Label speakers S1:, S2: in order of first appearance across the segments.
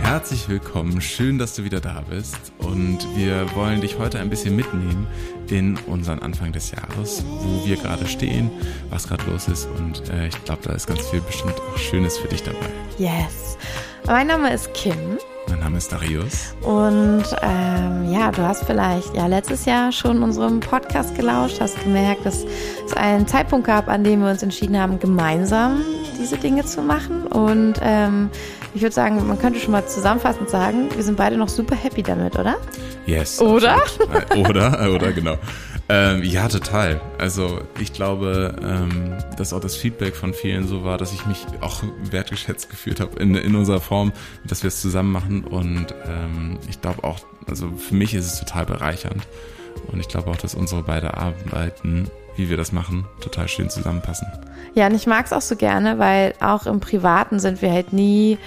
S1: Herzlich willkommen, schön, dass du wieder da bist und wir wollen dich heute ein bisschen mitnehmen in unseren Anfang des Jahres, wo wir gerade stehen, was gerade los ist und äh, ich glaube, da ist ganz viel bestimmt auch Schönes für dich dabei.
S2: Yes. Mein Name ist Kim.
S1: Mein Name ist Darius.
S2: Und ähm, ja, du hast vielleicht ja letztes Jahr schon unserem Podcast gelauscht, hast gemerkt, dass es einen Zeitpunkt gab, an dem wir uns entschieden haben, gemeinsam diese Dinge zu machen. Und ähm, ich würde sagen, man könnte schon mal zusammenfassend sagen, wir sind beide noch super happy damit, oder?
S1: Yes.
S2: Oder?
S1: absolut. Äh, Oder, oder genau. Ähm, ja, total. Also ich glaube, ähm, dass auch das Feedback von vielen so war, dass ich mich auch wertgeschätzt gefühlt habe in, in unserer Form, dass wir es zusammen machen. Und ähm, ich glaube auch, also für mich ist es total bereichernd. Und ich glaube auch, dass unsere beiden Arbeiten, wie wir das machen, total schön zusammenpassen.
S2: Ja, und ich mag es auch so gerne, weil auch im Privaten sind wir halt nie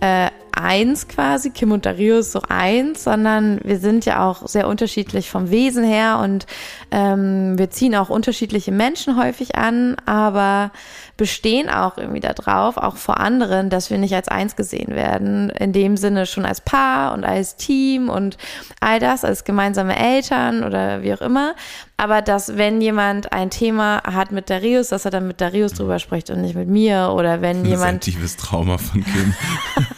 S2: äh, eins quasi, Kim und Darius so eins, sondern wir sind ja auch sehr unterschiedlich vom Wesen her und ähm, wir ziehen auch unterschiedliche Menschen häufig an, aber bestehen auch irgendwie darauf, auch vor anderen, dass wir nicht als eins gesehen werden. In dem Sinne schon als Paar und als Team und all das, als gemeinsame Eltern oder wie auch immer. Aber dass, wenn jemand ein Thema hat mit Darius, dass er dann mit Darius drüber spricht und nicht mit mir. Oder wenn
S1: Das ist ein
S2: jemand.
S1: tiefes Trauma von Kim.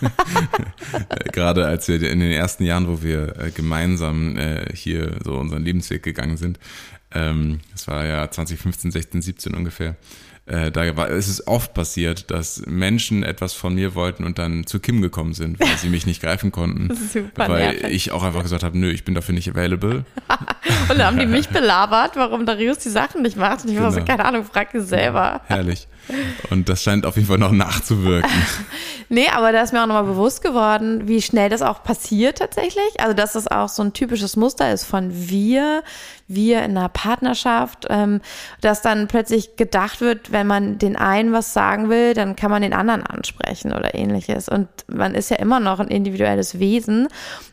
S1: Gerade als wir in den ersten Jahren, wo wir äh, gemeinsam äh, hier so unseren Lebensweg gegangen sind, ähm, das war ja 2015, 16, 17 ungefähr, äh, da war, es ist oft passiert, dass Menschen etwas von mir wollten und dann zu Kim gekommen sind, weil sie mich nicht greifen konnten.
S2: Super
S1: weil
S2: nervig.
S1: ich auch einfach gesagt habe, nö, ich bin dafür nicht available.
S2: Und dann haben die mich belabert, warum Darius die Sachen nicht macht. Und ich war so,
S1: Genau.
S2: keine Ahnung, frag die selber.
S1: Herrlich. Und das scheint auf jeden Fall noch nachzuwirken.
S2: Nee, aber da ist mir auch nochmal bewusst geworden, wie schnell das auch passiert tatsächlich. Also, dass das auch so ein typisches Muster ist von wir, wir in einer Partnerschaft, ähm, dass dann plötzlich gedacht wird, wenn man den einen was sagen will, dann kann man den anderen ansprechen oder ähnliches. Und man ist ja immer noch ein individuelles Wesen.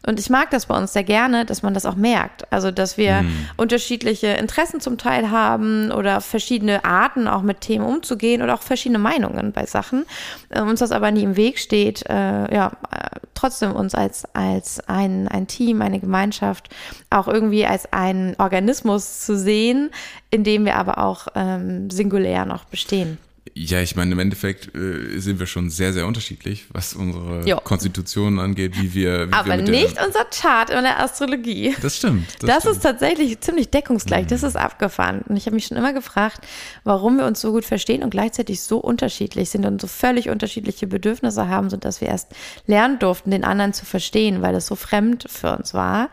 S2: Und ich mag das bei uns sehr gerne, dass man das auch merkt. Also, dass wir unterschiedliche Interessen zum Teil haben oder verschiedene Arten auch mit Themen umzugehen oder auch verschiedene Meinungen bei Sachen. Äh, uns das aber nie im Weg steht, äh, ja, äh, trotzdem uns als, als ein, ein Team, eine Gemeinschaft auch irgendwie als einen Organismus zu sehen, in dem wir aber auch ähm, singulär noch bestehen.
S1: Ja, ich meine, im Endeffekt äh, sind wir schon sehr, sehr unterschiedlich, was unsere
S2: Jo.
S1: Konstitution angeht, wie wir. Wie wir
S2: Aber
S1: mit
S2: nicht
S1: Der,
S2: unser Chart in der Astrologie.
S1: das stimmt.
S2: Das,
S1: stimmt.
S2: ist tatsächlich ziemlich deckungsgleich. Das ist abgefahren. Und ich habe mich schon immer gefragt, warum wir uns so gut verstehen und gleichzeitig so unterschiedlich sind und so völlig unterschiedliche Bedürfnisse haben, sodass wir erst lernen durften, den anderen zu verstehen, weil das so fremd für uns war.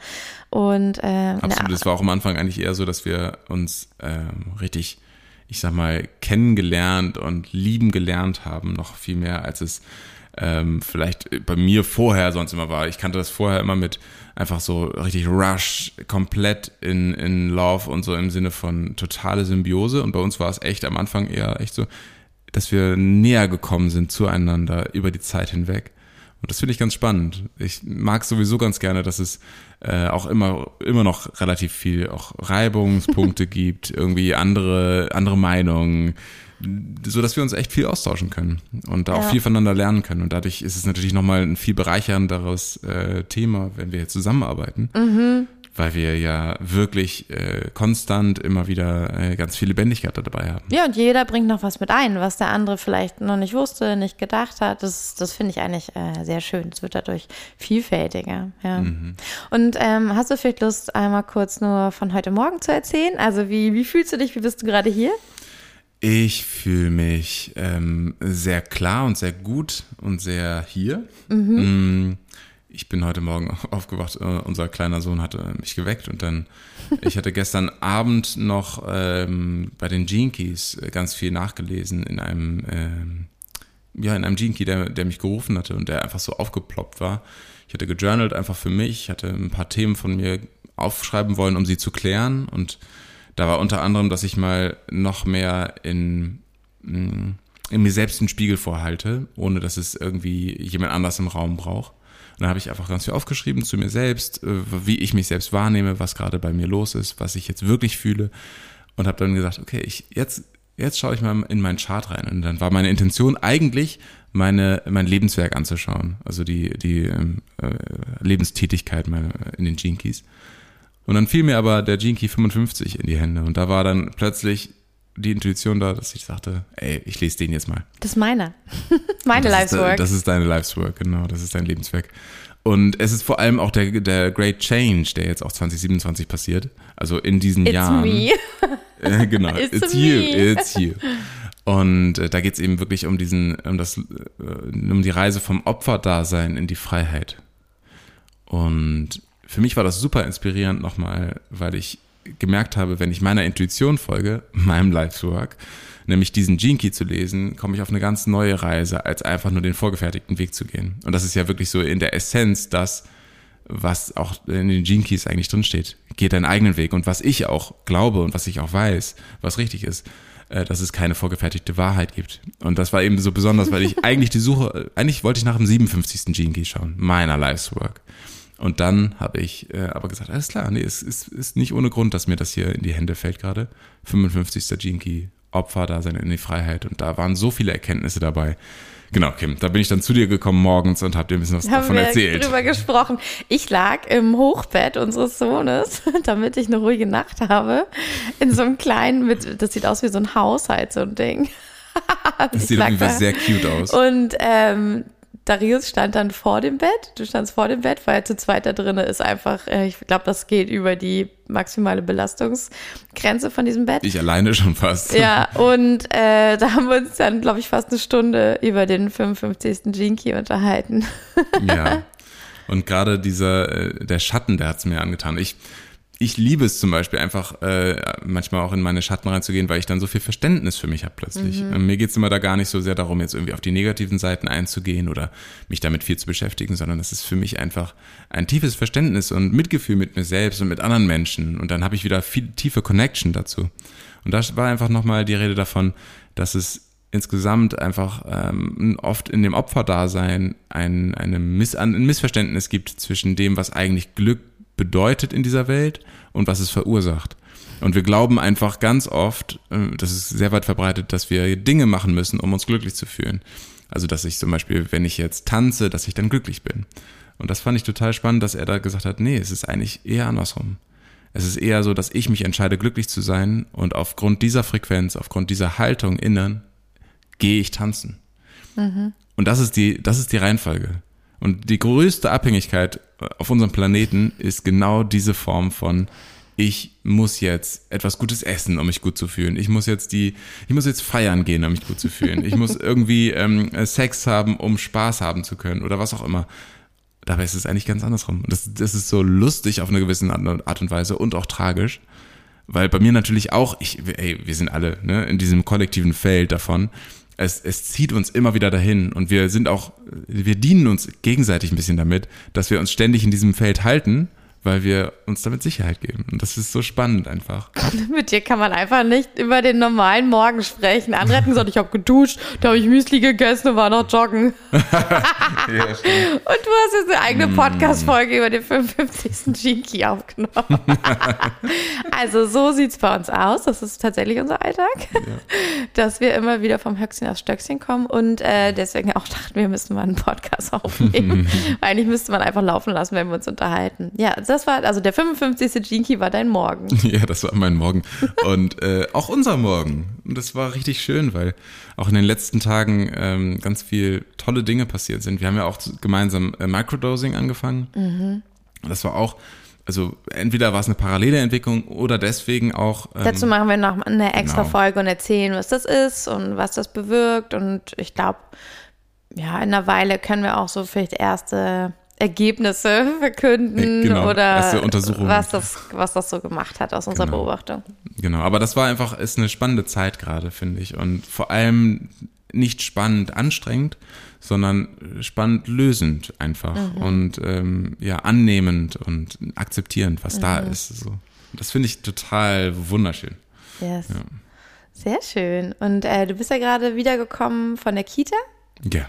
S2: Und äh,
S1: Absolut. Es war auch am Anfang eigentlich eher so, dass wir uns ähm, richtig, ich sag mal, kennengelernt und lieben gelernt haben, noch viel mehr, als es ähm, vielleicht bei mir vorher sonst immer war. Ich kannte das vorher immer mit einfach so richtig Rush, komplett in, in Love und so im Sinne von totale Symbiose. Und bei uns war es echt am Anfang eher echt so, dass wir näher gekommen sind zueinander über die Zeit hinweg. Und das finde ich ganz spannend. Ich mag sowieso ganz gerne, dass es äh, auch immer, immer noch relativ viel auch Reibungspunkte gibt, irgendwie andere, andere Meinungen, so dass wir uns echt viel austauschen können und da auch
S2: Ja.
S1: viel voneinander lernen können. Und dadurch ist es natürlich nochmal ein viel bereichernderes äh, Thema, wenn wir jetzt zusammenarbeiten. Weil wir ja wirklich äh, konstant immer wieder äh, ganz viel Lebendigkeit dabei haben.
S2: Ja, und jeder bringt noch was mit ein, was der andere vielleicht noch nicht wusste, nicht gedacht hat. Das, das finde ich eigentlich äh, sehr schön. Es wird dadurch vielfältiger. Ja. Und ähm, hast du vielleicht Lust, einmal kurz nur von heute Morgen zu erzählen? Also wie, wie fühlst du dich? Wie bist du gerade hier?
S1: Ich fühle mich ähm, sehr klar und sehr gut und sehr hier. Mm, Ich bin heute Morgen aufgewacht, äh, unser kleiner Sohn hatte mich geweckt und dann, ich hatte gestern Abend noch ähm, bei den Keys äh, ganz viel nachgelesen in einem, ähm, ja, in einem Key, der, der mich gerufen hatte und der einfach so aufgeploppt war. Ich hatte gejournalt einfach für mich, hatte ein paar Themen von mir aufschreiben wollen, um sie zu klären und da war unter anderem, dass ich mal noch mehr in, mh, in mir selbst einen Spiegel vorhalte, ohne dass es irgendwie jemand anders im Raum braucht. Dann habe ich einfach ganz viel aufgeschrieben zu mir selbst, äh, wie ich mich selbst wahrnehme, was gerade bei mir los ist, was ich jetzt wirklich fühle. Und habe dann gesagt, okay, ich, jetzt jetzt schaue ich mal in meinen Chart rein. Und dann war meine Intention eigentlich, meine, mein Lebenswerk anzuschauen. Also die, die ähm, äh, Lebenstätigkeit meine, in den Gene. Und dann fiel mir aber der Gene Key 55 in die Hände. Und da war dann plötzlich die Intuition da, dass ich sagte, ey, ich lese den jetzt mal.
S2: Das ist meiner. Meine
S1: das
S2: Life's
S1: ist. Das ist deine Life's Work, genau. Das ist dein Lebenswerk. Und es ist vor allem auch der, der Great Change, der jetzt auch 2027 passiert. Also in diesen
S2: It's
S1: Jahren.
S2: me.
S1: Äh, genau.
S2: It's
S1: It's,
S2: me.
S1: you. It's you. Und äh, da geht es eben wirklich um diesen, um das, äh, um die Reise vom Opferdasein in die Freiheit. Und für mich war das super inspirierend nochmal, weil ich gemerkt habe, wenn ich meiner Intuition folge, meinem Life's Work, nämlich diesen Gene Key zu lesen, komme ich auf eine ganz neue Reise, als einfach nur den vorgefertigten Weg zu gehen. Und das ist ja wirklich so in der Essenz das, was auch in den Gene Keys eigentlich drinsteht. Geh deinen eigenen Weg. Und was ich auch glaube und was ich auch weiß, was richtig ist, äh, dass es keine vorgefertigte Wahrheit gibt. Und das war eben so besonders, weil ich eigentlich die Suche, eigentlich wollte ich nach dem 57. Gene Key schauen, meiner Life's Work. Und dann habe ich äh, aber gesagt, alles klar, nee, es ist, ist nicht ohne Grund, dass mir das hier in die Hände fällt gerade. 55. Gene Key, Opfer da sein in die Freiheit. Und da waren so viele Erkenntnisse dabei. Genau, Kim, da bin ich dann zu dir gekommen morgens und habe dir ein bisschen was
S2: haben
S1: davon
S2: wir
S1: erzählt.
S2: drüber gesprochen. Ich lag im Hochbett unseres Sohnes, damit ich eine ruhige Nacht habe, in so einem kleinen, mit, das sieht aus wie so ein Haushalt, so ein Ding.
S1: Das sieht auf jeden Fall sehr cute aus.
S2: Und ähm, Darius stand dann vor dem Bett. Du standst vor dem Bett, weil er zu zweit da drin ist einfach, äh, ich glaube, das geht über die maximale Belastungsgrenze von diesem Bett.
S1: Ich alleine schon fast.
S2: Ja, und äh, da haben wir uns dann, glaube ich, fast eine Stunde über den 55. Gene Key unterhalten.
S1: Ja. Und gerade dieser, äh, der Schatten, der hat's mir angetan. Ich, ich liebe es zum Beispiel einfach, äh, manchmal auch in meine Schatten reinzugehen, weil ich dann so viel Verständnis für mich habe plötzlich. Ähm, Mir geht's immer da gar nicht so sehr darum, jetzt irgendwie auf die negativen Seiten einzugehen oder mich damit viel zu beschäftigen, sondern es ist für mich einfach ein tiefes Verständnis und Mitgefühl mit mir selbst und mit anderen Menschen. Und dann habe ich wieder viel tiefe Connection dazu. Und da war einfach nochmal die Rede davon, dass es insgesamt einfach ähm, oft in dem Opferdasein ein, eine Miss, ein Missverständnis gibt zwischen dem, was eigentlich Glück bedeutet in dieser Welt und was es verursacht. Und wir glauben einfach ganz oft, äh, das ist sehr weit verbreitet, dass wir Dinge machen müssen, um uns glücklich zu fühlen. Also, dass ich zum Beispiel, wenn ich jetzt tanze, dass ich dann glücklich bin. Und das fand ich total spannend, dass er da gesagt hat, nee, es ist eigentlich eher andersrum. Es ist eher so, dass ich mich entscheide, glücklich zu sein und aufgrund dieser Frequenz, aufgrund dieser Haltung innen, gehe ich tanzen. Und das ist die, das ist die Reihenfolge. Und die größte Abhängigkeit auf unserem Planeten ist genau diese Form von ich muss jetzt etwas Gutes essen, um mich gut zu fühlen. Ich muss jetzt die, ich muss jetzt feiern gehen, um mich gut zu fühlen. Ich muss irgendwie ähm, Sex haben, um Spaß haben zu können oder was auch immer. Dabei ist es eigentlich ganz andersrum. Das, das ist so lustig auf eine gewisse Art und Weise und auch tragisch. Weil bei mir natürlich auch, ich, ey, wir sind alle ne, in diesem kollektiven Feld davon. Es, es zieht uns immer wieder dahin und wir sind auch, wir dienen uns gegenseitig ein bisschen damit, dass wir uns ständig in diesem Feld halten, weil wir uns damit Sicherheit geben. Und das ist so spannend einfach.
S2: Mit dir kann man einfach nicht über den normalen Morgen sprechen. Andere hätten gesagt, ich habe geduscht, da habe ich Müsli gegessen und war noch joggen.
S1: Ja.
S2: Und du hast jetzt eine eigene Podcast-Folge über den 55. Jinky aufgenommen. also so sieht's bei uns aus. Das ist tatsächlich unser Alltag. Dass wir immer wieder vom Höchstchen aufs Stöckchen kommen und äh, deswegen auch dachten, wir müssten mal einen Podcast aufnehmen. Eigentlich müsste man einfach laufen lassen, wenn wir uns unterhalten. Ja, das war, also der 55. Jinky war dein Morgen.
S1: Ja, das war mein Morgen. Und äh, auch unser Morgen. Und das war richtig schön, weil auch in den letzten Tagen ähm, ganz viel tolle Dinge passiert sind. Wir haben ja auch gemeinsam äh, Microdosing angefangen. Und das war auch, also entweder war es eine parallele Entwicklung oder deswegen auch. Ähm,
S2: Dazu machen wir noch eine extra
S1: genau.
S2: Folge und erzählen, was das ist und was das bewirkt. Und ich glaube, ja, in einer Weile können wir auch so vielleicht erste Ergebnisse verkünden
S1: genau,
S2: oder was das, was das so gemacht hat aus unserer
S1: Genau.
S2: Beobachtung.
S1: Genau, aber das war einfach, ist eine spannende Zeit gerade, finde ich. Und vor allem nicht spannend anstrengend, sondern spannend lösend einfach. Und ähm, ja, annehmend und akzeptierend, was da ist. So. Das finde ich total wunderschön.
S2: Yes. Sehr schön. Und äh, du bist ja gerade wiedergekommen von der Kita,
S1: Ja,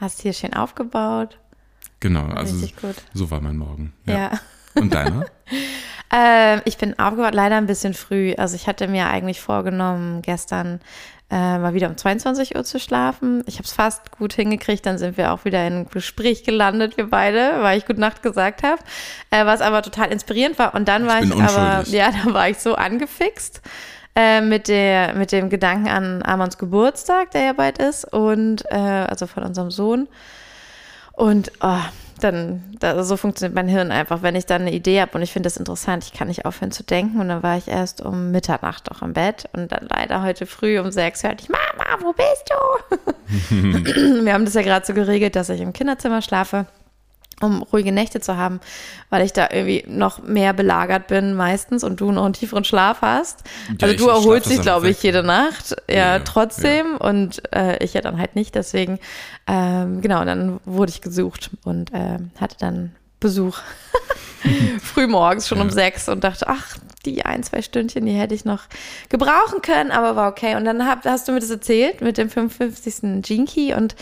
S2: hast hier schön aufgebaut.
S1: Genau. Also so war mein Morgen.
S2: Ja.
S1: Und deiner?
S2: Äh, ich bin aufgewacht, leider ein bisschen früh. Also ich hatte mir eigentlich vorgenommen, gestern äh, mal wieder um 22 Uhr zu schlafen. Ich habe es fast gut hingekriegt, dann sind wir auch wieder in ein Gespräch gelandet, wir beide, weil ich Gute Nacht gesagt habe, äh, was aber total inspirierend war. Und dann
S1: Ich
S2: war ich aber, ja, da war ich so angefixt äh, mit, der, mit dem Gedanken an Amons Geburtstag, der ja bald ist, und äh, also von unserem Sohn. Und oh, dann, da, so funktioniert mein Hirn einfach. Wenn ich dann eine Idee habe und ich finde das interessant, ich kann nicht aufhören zu denken. Und dann war ich erst um Mitternacht auch im Bett und dann leider heute früh um sechs hörte ich, Mama, wo bist du? Wir haben das ja gerade so geregelt, dass ich im Kinderzimmer schlafe um ruhige Nächte zu haben, weil ich da irgendwie noch mehr belagert bin meistens und du noch einen tieferen Schlaf hast.
S1: Ja,
S2: also du erholst dich, glaube ich, jede Nacht, ja,
S1: Ja,
S2: trotzdem und äh, ich ja dann halt nicht. Deswegen, ähm, genau, dann wurde ich gesucht und äh, hatte dann Besuch früh morgens schon um
S1: Ja.
S2: sechs und dachte, ach, die ein, zwei Stündchen, die hätte ich noch gebrauchen können, aber war okay. Und dann hab, hast du mir das erzählt mit dem 55. Gene Key und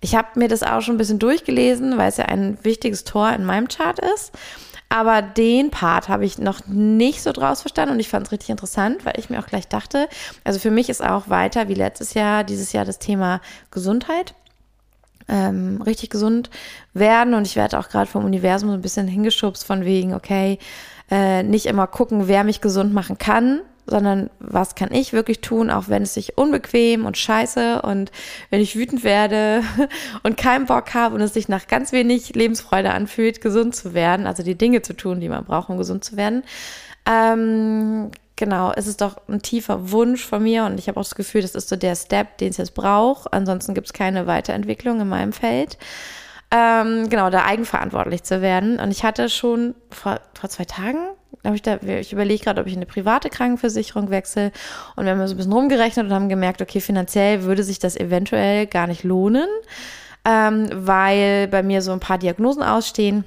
S2: ich habe mir das auch schon ein bisschen durchgelesen, weil es ja ein wichtiges Tor in meinem Chart ist. Aber den Part habe ich noch nicht so draus verstanden und ich fand es richtig interessant, weil ich mir auch gleich dachte, also für mich ist auch weiter wie letztes Jahr, dieses Jahr das Thema Gesundheit ähm, richtig gesund werden. Und ich werde auch gerade vom Universum so ein bisschen hingeschubst von wegen, okay, äh, nicht immer gucken, wer mich gesund machen kann, sondern was kann ich wirklich tun, auch wenn es sich unbequem und scheiße und wenn ich wütend werde und keinen Bock habe und es sich nach ganz wenig Lebensfreude anfühlt, gesund zu werden, also die Dinge zu tun, die man braucht, um gesund zu werden. Ähm, genau, es ist doch ein tiefer Wunsch von mir und ich habe auch das Gefühl, das ist so der Step, den es jetzt braucht. Ansonsten gibt es keine Weiterentwicklung in meinem Feld. Ähm, genau, da eigenverantwortlich zu werden. Und ich hatte schon vor, vor zwei Tagen, habe ich da, ich überlege gerade, ob ich in eine private Krankenversicherung wechsle. Und wir haben so ein bisschen rumgerechnet und haben gemerkt, okay, finanziell würde sich das eventuell gar nicht lohnen, ähm, weil bei mir so ein paar Diagnosen ausstehen.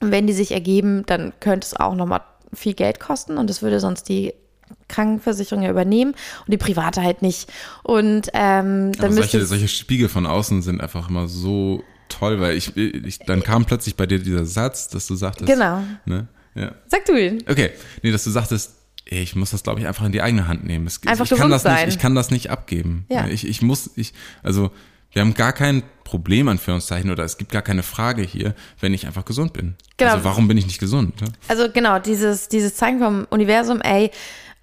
S2: Und wenn die sich ergeben, dann könnte es auch nochmal viel Geld kosten und das würde sonst die Krankenversicherung ja übernehmen und die private halt nicht. Und ähm, dann
S1: solche, solche Spiegel von außen sind einfach immer so toll, weil ich, ich dann kam plötzlich bei dir dieser Satz, dass du sagtest.
S2: Genau.
S1: Ne? Ja.
S2: Sag du ihn.
S1: Okay, nee, dass du sagtest, ich muss das, glaube ich, einfach in die eigene Hand nehmen. Es,
S2: Einfach
S1: ich kann das
S2: sein.
S1: nicht, ich kann das nicht abgeben.
S2: Ja.
S1: Ich, ich muss, ich, also wir haben gar kein Problem, Anführungszeichen, oder es gibt gar keine Frage hier, wenn ich einfach gesund bin.
S2: Genau.
S1: Also warum bin ich nicht gesund? Ne?
S2: Also genau, dieses, dieses Zeichen vom Universum, ey,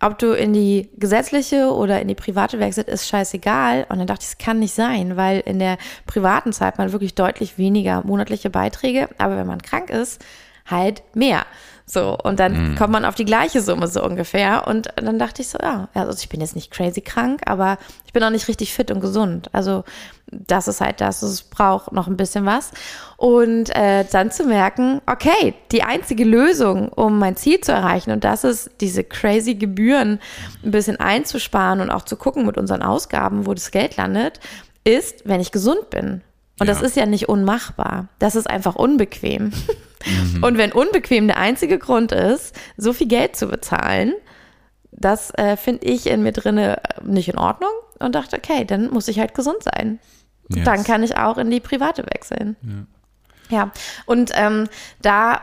S2: ob du in die gesetzliche oder in die private wechselt, ist scheißegal. Und dann dachte ich, es kann nicht sein, weil in der privaten zahlt man wirklich deutlich weniger monatliche Beiträge, aber wenn man krank ist, halt mehr. So, und dann kommt man auf die gleiche Summe so ungefähr. Und dann dachte ich so, ja, also ich bin jetzt nicht crazy krank, aber ich bin auch nicht richtig fit und gesund. Also das ist halt das, es braucht noch ein bisschen was. Und äh, dann zu merken, okay, die einzige Lösung, um mein Ziel zu erreichen, und das ist diese crazy Gebühren ein bisschen einzusparen und auch zu gucken mit unseren Ausgaben, wo das Geld landet, ist, wenn ich gesund bin. Und das
S1: Ja.
S2: ist ja nicht unmachbar. Das ist einfach unbequem. Und wenn unbequem der einzige Grund ist, so viel Geld zu bezahlen, das äh, finde ich in mir drinne nicht in Ordnung und dachte, okay, dann muss ich halt gesund sein.
S1: Yes.
S2: Dann kann ich auch in die private wechseln. Ja, und ähm, da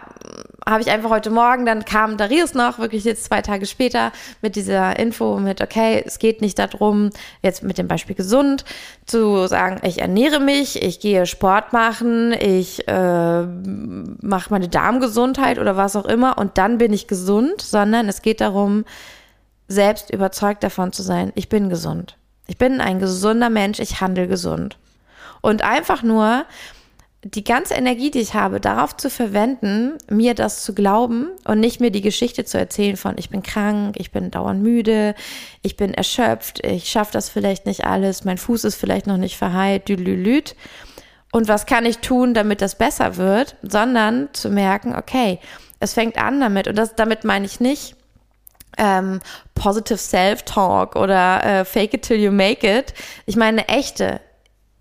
S2: habe ich einfach heute Morgen, dann kam Darius noch, wirklich jetzt zwei Tage später, mit dieser Info mit, okay, es geht nicht darum, jetzt mit dem Beispiel gesund, zu sagen, ich ernähre mich, ich gehe Sport machen, ich äh, mache meine Darmgesundheit oder was auch immer und dann bin ich gesund, sondern es geht darum, selbst überzeugt davon zu sein, ich bin gesund. Ich bin ein gesunder Mensch, ich handle gesund. Und einfach nur die ganze Energie, die ich habe, darauf zu verwenden, mir das zu glauben und nicht mir die Geschichte zu erzählen von, ich bin krank, ich bin dauernd müde, ich bin erschöpft, ich schaffe das vielleicht nicht alles, mein Fuß ist vielleicht noch nicht verheilt, düdelüt. Und was kann ich tun, damit das besser wird, sondern zu merken, okay, es fängt an damit, und das, damit meine ich nicht, ähm, positive Self-Talk oder äh, Fake it till you make it. Ich meine eine echte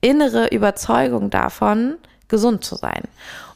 S2: innere Überzeugung davon, gesund zu sein.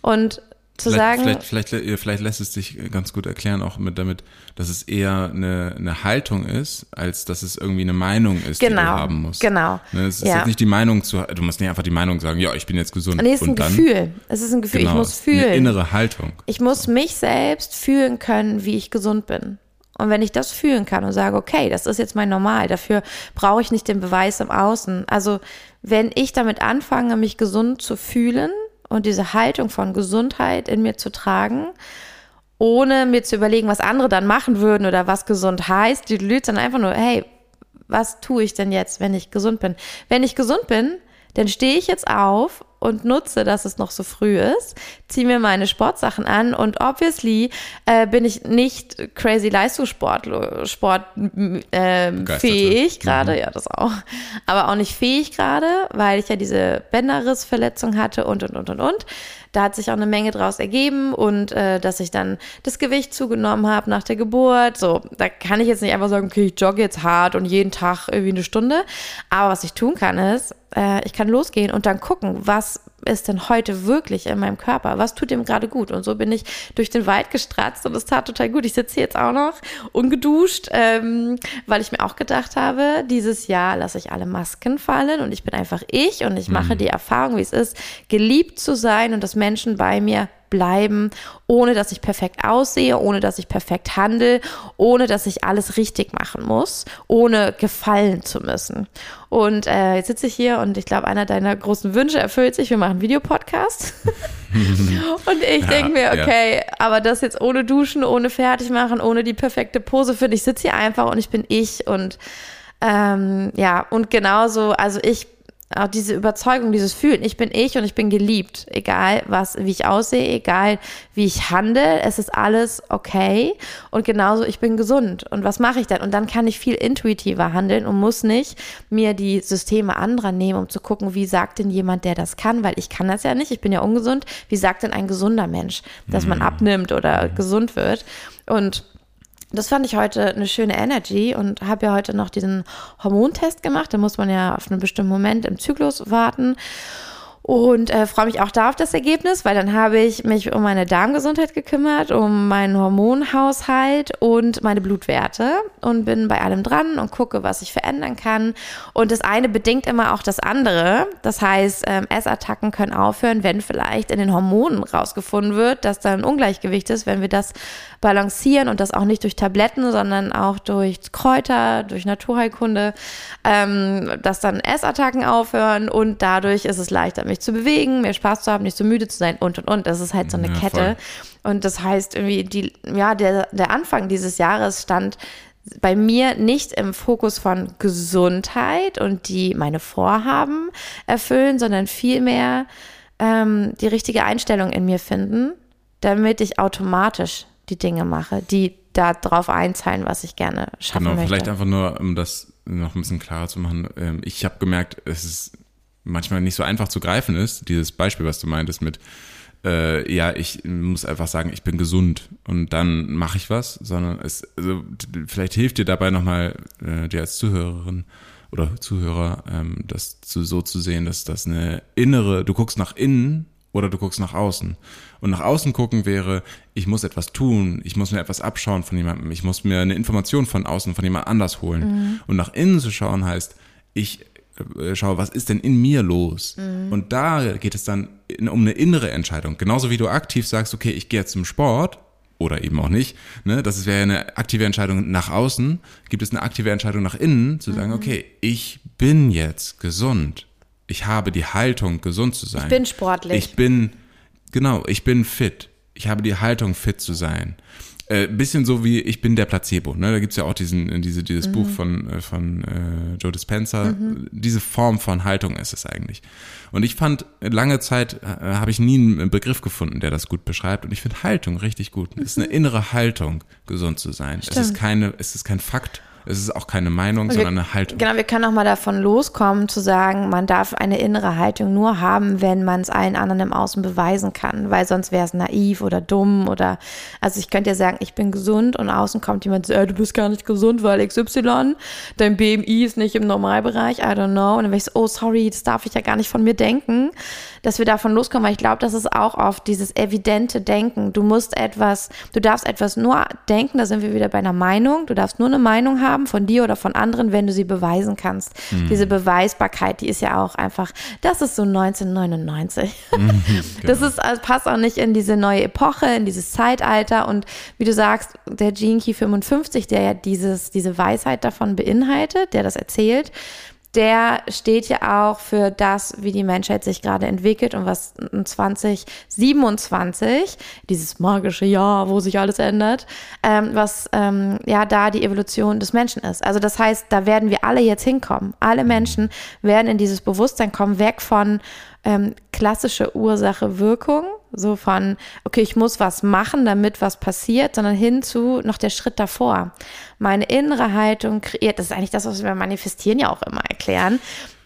S2: Und zu
S1: vielleicht,
S2: sagen.
S1: Vielleicht, vielleicht, vielleicht, vielleicht lässt es sich ganz gut erklären, auch mit damit, dass es eher eine, eine Haltung ist, als dass es irgendwie eine Meinung ist,
S2: genau,
S1: die du haben musst.
S2: Genau.
S1: Ne, es ist
S2: ja.
S1: jetzt nicht die Meinung zu, du musst nicht einfach die Meinung sagen, ja, ich bin jetzt gesund.
S2: Nee, es ist ein
S1: dann,
S2: Gefühl. Es ist ein Gefühl.
S1: Genau,
S2: ich muss fühlen.
S1: Eine innere Haltung.
S2: Ich muss mich selbst fühlen können, wie ich gesund bin. Und wenn ich das fühlen kann und sage, okay, das ist jetzt mein Normal, dafür brauche ich nicht den Beweis im Außen. Also wenn ich damit anfange, mich gesund zu fühlen und diese Haltung von Gesundheit in mir zu tragen, ohne mir zu überlegen, was andere dann machen würden oder was gesund heißt, die Leute dann einfach nur, hey, was tue ich denn jetzt, wenn ich gesund bin? Wenn ich gesund bin, dann stehe ich jetzt auf und nutze, dass es noch so früh ist, ziehe mir meine Sportsachen an und obviously äh, bin ich nicht crazy Leistungssport Sport, äh, fähig gerade, mhm. ja das auch, aber auch nicht fähig gerade, weil ich ja diese Bänderrissverletzung hatte und und und und und. Da hat sich auch eine Menge draus ergeben und äh, dass ich dann das Gewicht zugenommen habe nach der Geburt. So, da kann ich jetzt nicht einfach sagen, okay, ich jogge jetzt hart und jeden Tag irgendwie eine Stunde. Aber was ich tun kann, ist, äh, ich kann losgehen und dann gucken, was ist denn heute wirklich in meinem Körper? Was tut dem gerade gut? Und so bin ich durch den Wald gestratzt und es tat total gut. Ich sitze hier jetzt auch noch ungeduscht, ähm, weil ich mir auch gedacht habe, dieses Jahr lasse ich alle Masken fallen und ich bin einfach ich und ich mache mhm. die Erfahrung, wie es ist, geliebt zu sein und dass Menschen bei mir bleiben, ohne dass ich perfekt aussehe, ohne dass ich perfekt handle, ohne dass ich alles richtig machen muss, ohne gefallen zu müssen. Und äh, jetzt sitze ich hier und ich glaube, einer deiner großen Wünsche erfüllt sich. Wir machen Videopodcast. und ich ja, denke mir, okay, ja. aber das jetzt ohne Duschen, ohne fertig machen, ohne die perfekte Pose für dich. Ich sitze hier einfach und ich bin ich und ähm, ja, und genauso, also ich auch diese Überzeugung, dieses Fühlen, ich bin ich und ich bin geliebt, egal was, wie ich aussehe, egal wie ich handle, es ist alles okay. Und genauso ich bin gesund. Und was mache ich dann? Und dann kann ich viel intuitiver handeln und muss nicht mir die Systeme anderer nehmen, um zu gucken, wie sagt denn jemand, der das kann, weil ich kann das ja nicht, ich bin ja ungesund, wie sagt denn ein gesunder Mensch, dass man mhm. abnimmt oder gesund wird? Und das fand ich heute eine schöne Energy und habe ja heute noch diesen Hormontest gemacht. Da muss man ja auf einen bestimmten Moment im Zyklus warten und äh, freue mich auch da auf das Ergebnis, weil dann habe ich mich um meine Darmgesundheit gekümmert, um meinen Hormonhaushalt und meine Blutwerte und bin bei allem dran und gucke, was ich verändern kann. Und das eine bedingt immer auch das andere. Das heißt, ähm, Essattacken können aufhören, wenn vielleicht in den Hormonen rausgefunden wird, dass da ein Ungleichgewicht ist, wenn wir das balancieren und das auch nicht durch Tabletten, sondern auch durch Kräuter, durch Naturheilkunde, ähm, dass dann Essattacken aufhören und dadurch ist es leichter, mich zu bewegen, mehr Spaß zu haben, nicht so müde zu sein und und und. Das ist halt so eine ja, Kette. Voll. Und das heißt irgendwie, die, ja, der, der Anfang dieses Jahres stand bei mir nicht im Fokus von Gesundheit und die meine Vorhaben erfüllen, sondern vielmehr ähm, die richtige Einstellung in mir finden, damit ich automatisch die Dinge mache, die da drauf einzahlen, was ich gerne schaffen genau, möchte.
S1: Vielleicht einfach nur, um das noch ein bisschen klarer zu machen. Ähm, ich habe gemerkt, es ist manchmal nicht so einfach zu greifen ist, dieses Beispiel, was du meintest mit, äh, ja, ich muss einfach sagen, ich bin gesund und dann mache ich was, sondern es, also vielleicht hilft dir dabei nochmal, äh, dir als Zuhörerin oder Zuhörer, ähm, das zu, so zu sehen, dass das eine innere, du guckst nach innen oder du guckst nach außen. Und nach außen gucken wäre, ich muss etwas tun, ich muss mir etwas abschauen von jemandem, ich muss mir eine Information von außen, von jemand anders holen. Mhm. Und nach innen zu schauen heißt, ich schaue, was ist denn in mir los? Mhm. Und da geht es dann um eine innere Entscheidung. Genauso wie du aktiv sagst, okay, ich gehe jetzt zum Sport oder eben auch nicht. Ne? Das wäre eine aktive Entscheidung nach außen. Gibt es eine aktive Entscheidung nach innen, zu sagen, mhm. okay, ich bin jetzt gesund. Ich habe die Haltung, gesund zu sein. Ich
S2: bin sportlich.
S1: Ich bin, genau, ich bin fit. Ich habe die Haltung, fit zu sein. Äh, bisschen so wie Ich bin der Placebo. Ne? Da gibt's ja auch diesen, äh, diese, dieses mhm. Buch von, äh, von äh, Joe Dispenza. Mhm. Diese Form von Haltung ist es eigentlich. Und ich fand, lange Zeit äh, habe ich nie einen Begriff gefunden, der das gut beschreibt. Und ich finde Haltung richtig gut. Es ist eine mhm. innere Haltung, gesund zu sein. Stimmt. Es ist keine, es ist kein Fakt es ist auch keine Meinung, wir, sondern eine Haltung.
S2: Genau, wir können auch mal davon loskommen, zu sagen, man darf eine innere Haltung nur haben, wenn man es allen anderen im Außen beweisen kann, weil sonst wäre es naiv oder dumm oder, also ich könnte ja sagen, ich bin gesund und außen kommt jemand äh, du bist gar nicht gesund, weil XY, dein BMI ist nicht im Normalbereich, I don't know. Und dann wäre ich so, oh sorry, das darf ich ja gar nicht von mir denken. Dass wir davon loskommen, weil ich glaube, das ist auch oft dieses evidente Denken. Du musst etwas, du darfst etwas nur denken, da sind wir wieder bei einer Meinung. Du darfst nur eine Meinung haben von dir oder von anderen, wenn du sie beweisen kannst. Mhm. Diese Beweisbarkeit, die ist ja auch einfach, das ist so 1999. Mhm, genau. Das ist, also passt auch nicht in diese neue Epoche, in dieses Zeitalter und wie du sagst, der Gene Key 55, der ja dieses, diese Weisheit davon beinhaltet, der das erzählt, der steht ja auch für das, wie die Menschheit sich gerade entwickelt und was 2027, dieses magische Jahr, wo sich alles ändert, ähm, was ähm, ja da die Evolution des Menschen ist. Also das heißt, da werden wir alle jetzt hinkommen. Alle Menschen werden in dieses Bewusstsein kommen, weg von ähm, klassische Ursache-Wirkung, so von, okay, ich muss was machen, damit was passiert, sondern hin zu noch der Schritt davor. Meine innere Haltung kreiert, das ist eigentlich das, was wir manifestieren ja auch immer erklären.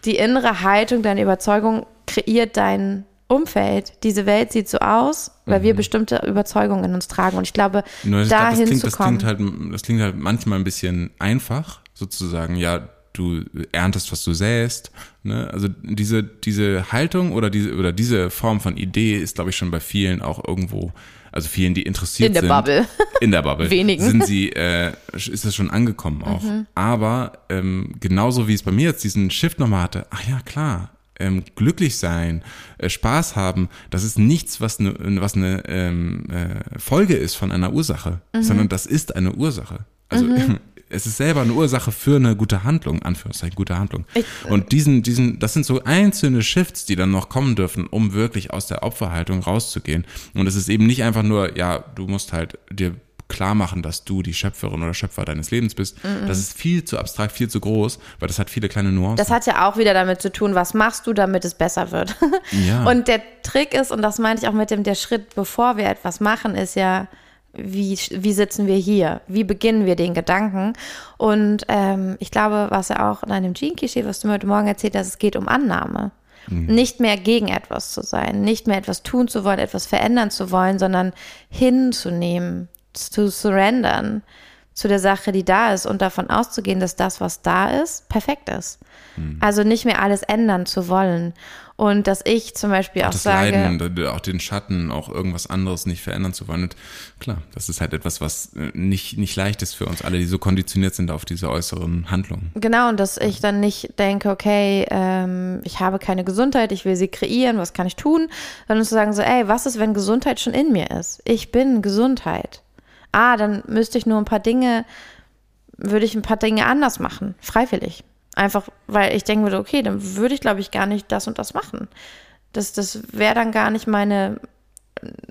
S2: Die innere Haltung, deine Überzeugung kreiert dein Umfeld. Diese Welt sieht so aus, weil mhm. wir bestimmte Überzeugungen in uns tragen. Und ich glaube, Nur, dahin
S1: glaub, das klingt,
S2: zu
S1: kommen. Das klingt, halt, das klingt halt manchmal ein bisschen einfach, sozusagen, ja, du erntest, was du säst. Ne? Also diese, diese Haltung oder diese, oder diese Form von Idee ist, glaube ich, schon bei vielen auch irgendwo, also vielen, die interessiert sind.
S2: In der Bubble.
S1: In der Bubble.
S2: Wenigen.
S1: Sind sie, äh, ist das schon angekommen auch. Mhm. Aber ähm, genauso wie es bei mir jetzt diesen Shift nochmal hatte, ach ja, klar, ähm, glücklich sein, äh, Spaß haben, das ist nichts, was eine, was eine ähm, äh, Folge ist von einer Ursache, mhm. sondern das ist eine Ursache. Also mhm. es ist selber eine Ursache für eine gute Handlung, Anführungszeichen, gute Handlung. Ich, und diesen, diesen, das sind so einzelne Shifts, die dann noch kommen dürfen, um wirklich aus der Opferhaltung rauszugehen. Und es ist eben nicht einfach nur, ja, du musst halt dir klar machen, dass du die Schöpferin oder Schöpfer deines Lebens bist. Mm -mm. Das ist viel zu abstrakt, viel zu groß, weil das hat viele kleine Nuancen.
S2: Das hat ja auch wieder damit zu tun, was machst du, damit es besser wird. Ja. Und der Trick ist, und das meinte ich auch mit dem, der Schritt, bevor wir etwas machen, ist ja, wie, wie sitzen wir hier? Wie beginnen wir den Gedanken? Und ähm, ich glaube, was ja auch in einem steht, was du mir heute Morgen erzählt hast, es geht um Annahme. Mhm. Nicht mehr gegen etwas zu sein, nicht mehr etwas tun zu wollen, etwas verändern zu wollen, sondern hinzunehmen, zu surrendern zu der Sache, die da ist und davon auszugehen, dass das, was da ist, perfekt ist. Mhm. Also nicht mehr alles ändern zu wollen. Und dass ich zum Beispiel auch, auch das sage.
S1: Leiden, auch den Schatten, auch irgendwas anderes nicht verändern zu wollen. Und klar, das ist halt etwas, was äh, nicht, nicht leicht ist für uns alle, die so konditioniert sind auf diese äußeren Handlungen.
S2: Genau, und dass ich dann nicht denke, okay, ähm, ich habe keine Gesundheit, ich will sie kreieren, was kann ich tun? Sondern zu sagen so, ey, was ist, wenn Gesundheit schon in mir ist? Ich bin Gesundheit. Ah, dann müsste ich nur ein paar Dinge, würde ich ein paar Dinge anders machen, freiwillig. Einfach, weil ich denken würde, okay, dann würde ich, glaube ich, gar nicht das und das machen. Das, das wäre dann gar nicht meine,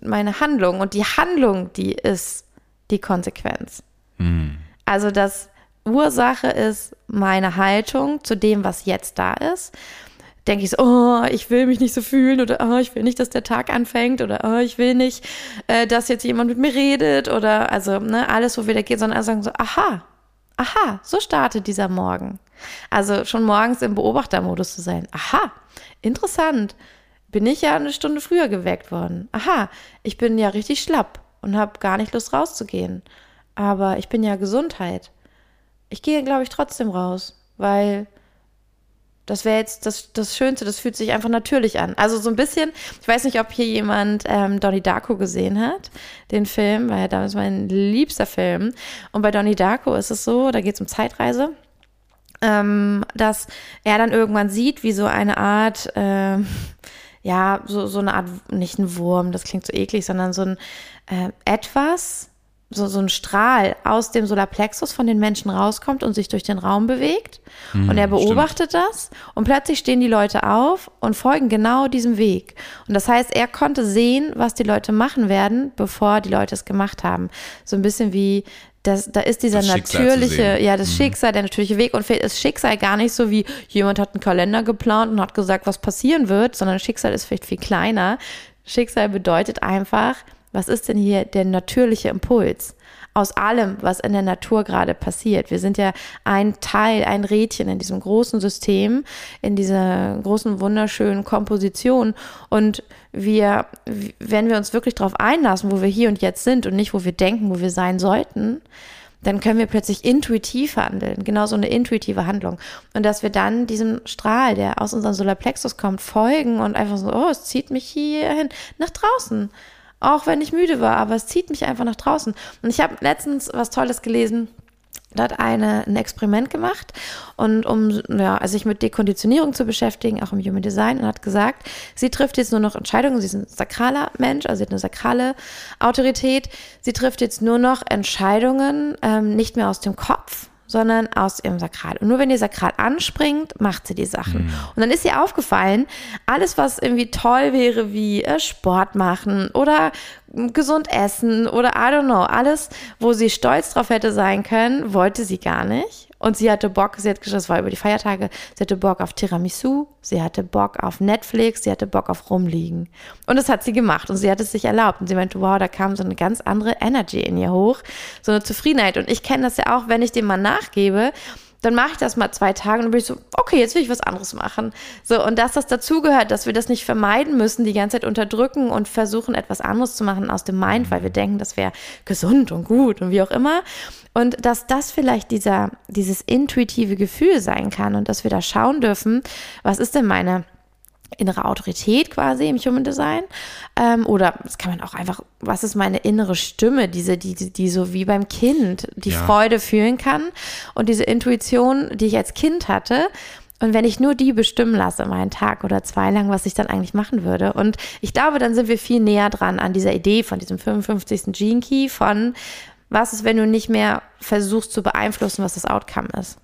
S2: meine Handlung. Und die Handlung, die ist die Konsequenz. Mhm. Also das Ursache ist meine Haltung zu dem, was jetzt da ist. Denke ich so, oh, ich will mich nicht so fühlen oder oh, ich will nicht, dass der Tag anfängt oder oh, ich will nicht, äh, dass jetzt jemand mit mir redet oder also ne, alles, wo wir da gehen, sondern sagen so, aha, aha, so startet dieser Morgen. Also schon morgens im Beobachtermodus zu sein. Aha, interessant. Bin ich ja eine Stunde früher geweckt worden. Aha, ich bin ja richtig schlapp und habe gar nicht Lust rauszugehen. Aber ich bin ja Gesundheit. Ich gehe, glaube ich, trotzdem raus, weil das wäre jetzt das, das Schönste, das fühlt sich einfach natürlich an. Also so ein bisschen, ich weiß nicht, ob hier jemand ähm, Donnie Darko gesehen hat, den Film, weil da ist mein liebster Film. Und bei Donnie Darko ist es so, da geht es um Zeitreise ähm, dass er dann irgendwann sieht, wie so eine Art, äh, ja, so, so eine Art, nicht ein Wurm, das klingt so eklig, sondern so ein äh, etwas, so, so ein Strahl aus dem Solarplexus von den Menschen rauskommt und sich durch den Raum bewegt. Mhm, und er beobachtet stimmt. das und plötzlich stehen die Leute auf und folgen genau diesem Weg. Und das heißt, er konnte sehen, was die Leute machen werden, bevor die Leute es gemacht haben. So ein bisschen wie das, da ist dieser natürliche, ja, das mhm. Schicksal, der natürliche Weg und das Schicksal gar nicht so wie jemand hat einen Kalender geplant und hat gesagt, was passieren wird, sondern Schicksal ist vielleicht viel kleiner. Schicksal bedeutet einfach, was ist denn hier der natürliche Impuls? aus allem, was in der Natur gerade passiert. Wir sind ja ein Teil, ein Rädchen in diesem großen System, in dieser großen, wunderschönen Komposition. Und wir, wenn wir uns wirklich darauf einlassen, wo wir hier und jetzt sind und nicht, wo wir denken, wo wir sein sollten, dann können wir plötzlich intuitiv handeln, genau so eine intuitive Handlung. Und dass wir dann diesem Strahl, der aus unserem Solarplexus kommt, folgen und einfach so, oh, es zieht mich hierhin, nach draußen. Auch wenn ich müde war, aber es zieht mich einfach nach draußen. Und ich habe letztens was Tolles gelesen. Da hat eine ein Experiment gemacht und um ja, also sich mit Dekonditionierung zu beschäftigen, auch im Human Design, und hat gesagt, sie trifft jetzt nur noch Entscheidungen, sie ist ein sakraler Mensch, also sie hat eine sakrale Autorität, sie trifft jetzt nur noch Entscheidungen, ähm, nicht mehr aus dem Kopf, sondern aus ihrem Sakral. Und nur wenn ihr Sakral anspringt, macht sie die Sachen. Mhm. Und dann ist ihr aufgefallen, alles, was irgendwie toll wäre, wie äh, Sport machen oder gesund essen oder I don't know, alles, wo sie stolz drauf hätte sein können, wollte sie gar nicht. Und sie hatte Bock, sie hat gesagt, das war über die Feiertage, sie hatte Bock auf Tiramisu, sie hatte Bock auf Netflix, sie hatte Bock auf Rumliegen. Und das hat sie gemacht und sie hat es sich erlaubt. Und sie meinte, wow, da kam so eine ganz andere Energy in ihr hoch, so eine Zufriedenheit. Und ich kenne das ja auch, wenn ich dem mal nachgebe, dann mache ich das mal zwei Tage und dann bin ich so, okay, jetzt will ich was anderes machen. So, und dass das dazugehört, dass wir das nicht vermeiden müssen, die ganze Zeit unterdrücken und versuchen, etwas anderes zu machen aus dem Mind, weil wir denken, das wäre gesund und gut und wie auch immer. Und dass das vielleicht dieser, dieses intuitive Gefühl sein kann und dass wir da schauen dürfen, was ist denn meine innere Autorität quasi im Human Design. Ähm, oder das kann man auch einfach, was ist meine innere Stimme, diese, die, die, die so wie beim Kind die ja. Freude fühlen kann und diese Intuition, die ich als Kind hatte. Und wenn ich nur die bestimmen lasse, meinen Tag oder zwei lang, was ich dann eigentlich machen würde. Und ich glaube, dann sind wir viel näher dran an dieser Idee von diesem 55. Gene Key von, was ist, wenn du nicht mehr versuchst zu beeinflussen, was das Outcome ist.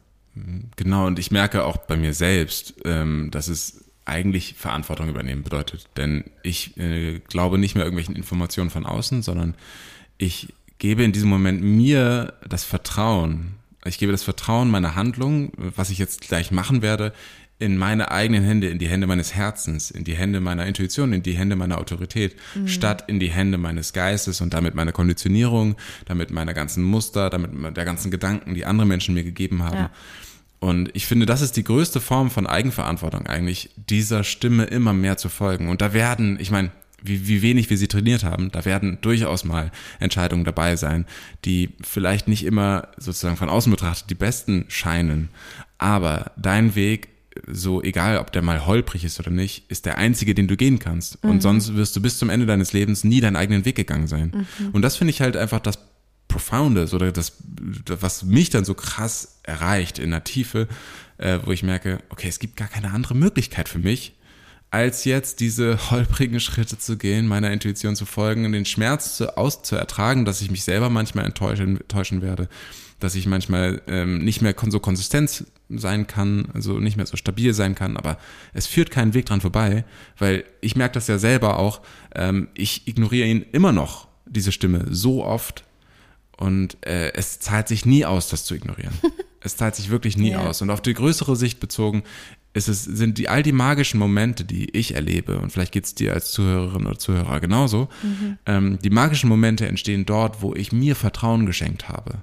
S1: Genau, und ich merke auch bei mir selbst, ähm, dass es eigentlich Verantwortung übernehmen bedeutet. Denn ich äh, glaube nicht mehr irgendwelchen Informationen von außen, sondern ich gebe in diesem Moment mir das Vertrauen, ich gebe das Vertrauen meiner Handlung, was ich jetzt gleich machen werde, in meine eigenen Hände, in die Hände meines Herzens, in die Hände meiner Intuition, in die Hände meiner Autorität, mhm. statt in die Hände meines Geistes und damit meiner Konditionierung, damit meiner ganzen Muster, damit der ganzen Gedanken, die andere Menschen mir gegeben haben. Ja. Und ich finde, das ist die größte Form von Eigenverantwortung eigentlich, dieser Stimme immer mehr zu folgen. Und da werden, ich meine, wie, wie wenig wir sie trainiert haben, da werden durchaus mal Entscheidungen dabei sein, die vielleicht nicht immer sozusagen von außen betrachtet die besten scheinen. Aber dein Weg, so egal ob der mal holprig ist oder nicht, ist der einzige, den du gehen kannst. Mhm. Und sonst wirst du bis zum Ende deines Lebens nie deinen eigenen Weg gegangen sein. Mhm. Und das finde ich halt einfach das Profoundes oder das, was mich dann so krass erreicht in der Tiefe, äh, wo ich merke, okay, es gibt gar keine andere Möglichkeit für mich, als jetzt diese holprigen Schritte zu gehen, meiner Intuition zu folgen, den Schmerz zu, auszuertragen, dass ich mich selber manchmal enttäuschen, enttäuschen werde, dass ich manchmal ähm, nicht mehr so konsistent sein kann, also nicht mehr so stabil sein kann, aber es führt keinen Weg dran vorbei, weil ich merke das ja selber auch, ähm, ich ignoriere ihn immer noch, diese Stimme, so oft, und äh, es zahlt sich nie aus, das zu ignorieren. es zahlt sich wirklich nie yeah. aus. Und auf die größere Sicht bezogen, ist es, sind die all die magischen Momente, die ich erlebe, und vielleicht geht es dir als Zuhörerin oder Zuhörer genauso, mhm. ähm, die magischen Momente entstehen dort, wo ich mir Vertrauen geschenkt habe.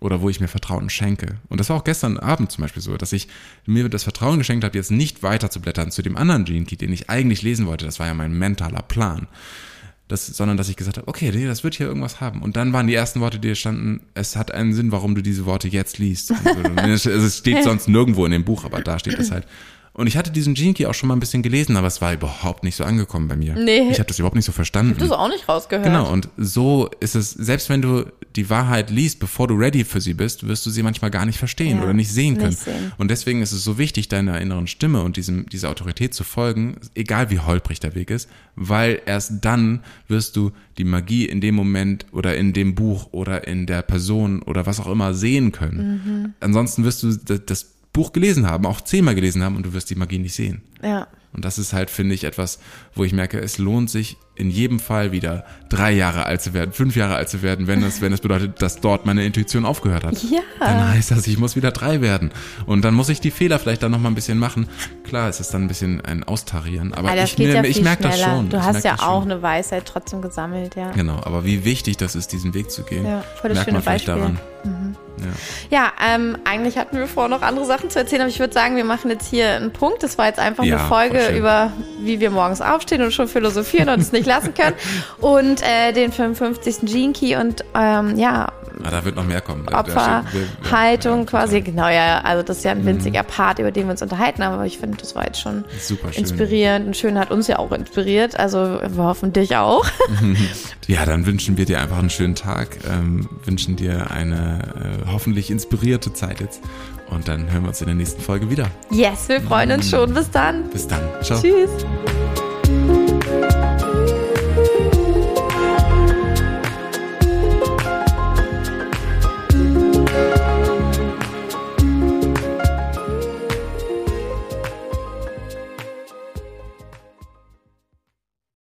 S1: Oder wo ich mir Vertrauen schenke. Und das war auch gestern Abend zum Beispiel so, dass ich mir das Vertrauen geschenkt habe, jetzt nicht weiter zu blättern zu dem anderen Gene Key, den ich eigentlich lesen wollte. Das war ja mein mentaler Plan das, sondern dass ich gesagt habe, okay, das wird hier irgendwas haben. Und dann waren die ersten Worte, die hier standen, es hat einen Sinn, warum du diese Worte jetzt liest. Also, es steht sonst nirgendwo in dem Buch, aber da steht es halt. Und ich hatte diesen Gene Key auch schon mal ein bisschen gelesen, aber es war überhaupt nicht so angekommen bei mir. Nee. Ich habe das überhaupt nicht so verstanden. Ich
S2: habe das auch nicht rausgehört.
S1: Genau, und so ist es, selbst wenn du die Wahrheit liest, bevor du ready für sie bist, wirst du sie manchmal gar nicht verstehen ja, oder nicht sehen können. Nicht sehen. Und deswegen ist es so wichtig, deiner inneren Stimme und diesem, dieser Autorität zu folgen, egal wie holprig der Weg ist, weil erst dann wirst du die Magie in dem Moment oder in dem Buch oder in der Person oder was auch immer sehen können. Mhm. Ansonsten wirst du das Buch gelesen haben, auch zehnmal gelesen haben und du wirst die Magie nicht sehen.
S2: Ja.
S1: Und das ist halt, finde ich, etwas, wo ich merke, es lohnt sich in jedem Fall wieder drei Jahre alt zu werden, fünf Jahre alt zu werden, wenn es, wenn es bedeutet, dass dort meine Intuition aufgehört hat.
S2: Ja.
S1: Dann heißt das, ich muss wieder drei werden. Und dann muss ich die Fehler vielleicht dann nochmal ein bisschen machen. Klar, es ist dann ein bisschen ein Austarieren, aber
S2: ja,
S1: ich, ja
S2: ich
S1: merke das schon.
S2: Du hast ja auch eine Weisheit trotzdem gesammelt, ja.
S1: Genau, aber wie wichtig das ist, diesen Weg zu gehen,
S2: ja, voll das
S1: merkt man vielleicht
S2: Beispiel.
S1: daran.
S2: Mhm. Ja, ja ähm, eigentlich hatten wir vor, noch andere Sachen zu erzählen, aber ich würde sagen, wir machen jetzt hier einen Punkt. Das war jetzt einfach ja, eine Folge über, wie wir morgens aufstehen und schon philosophieren und es nicht lassen können. Und äh, den 55. Gene Key und ähm, ja,
S1: Ah, da wird noch mehr kommen.
S2: Opferhaltung ja, quasi, genau, ja, also das ist ja ein winziger mhm. Part, über den wir uns unterhalten haben, aber ich finde, das war jetzt schon Super schön. inspirierend und schön hat uns ja auch inspiriert, also wir hoffen dich auch.
S1: ja, dann wünschen wir dir einfach einen schönen Tag, ähm, wünschen dir eine äh, hoffentlich inspirierte Zeit jetzt und dann hören wir uns in der nächsten Folge wieder.
S2: Yes, wir freuen uns schon. Bis dann.
S1: Bis dann. Ciao.
S2: Tschüss.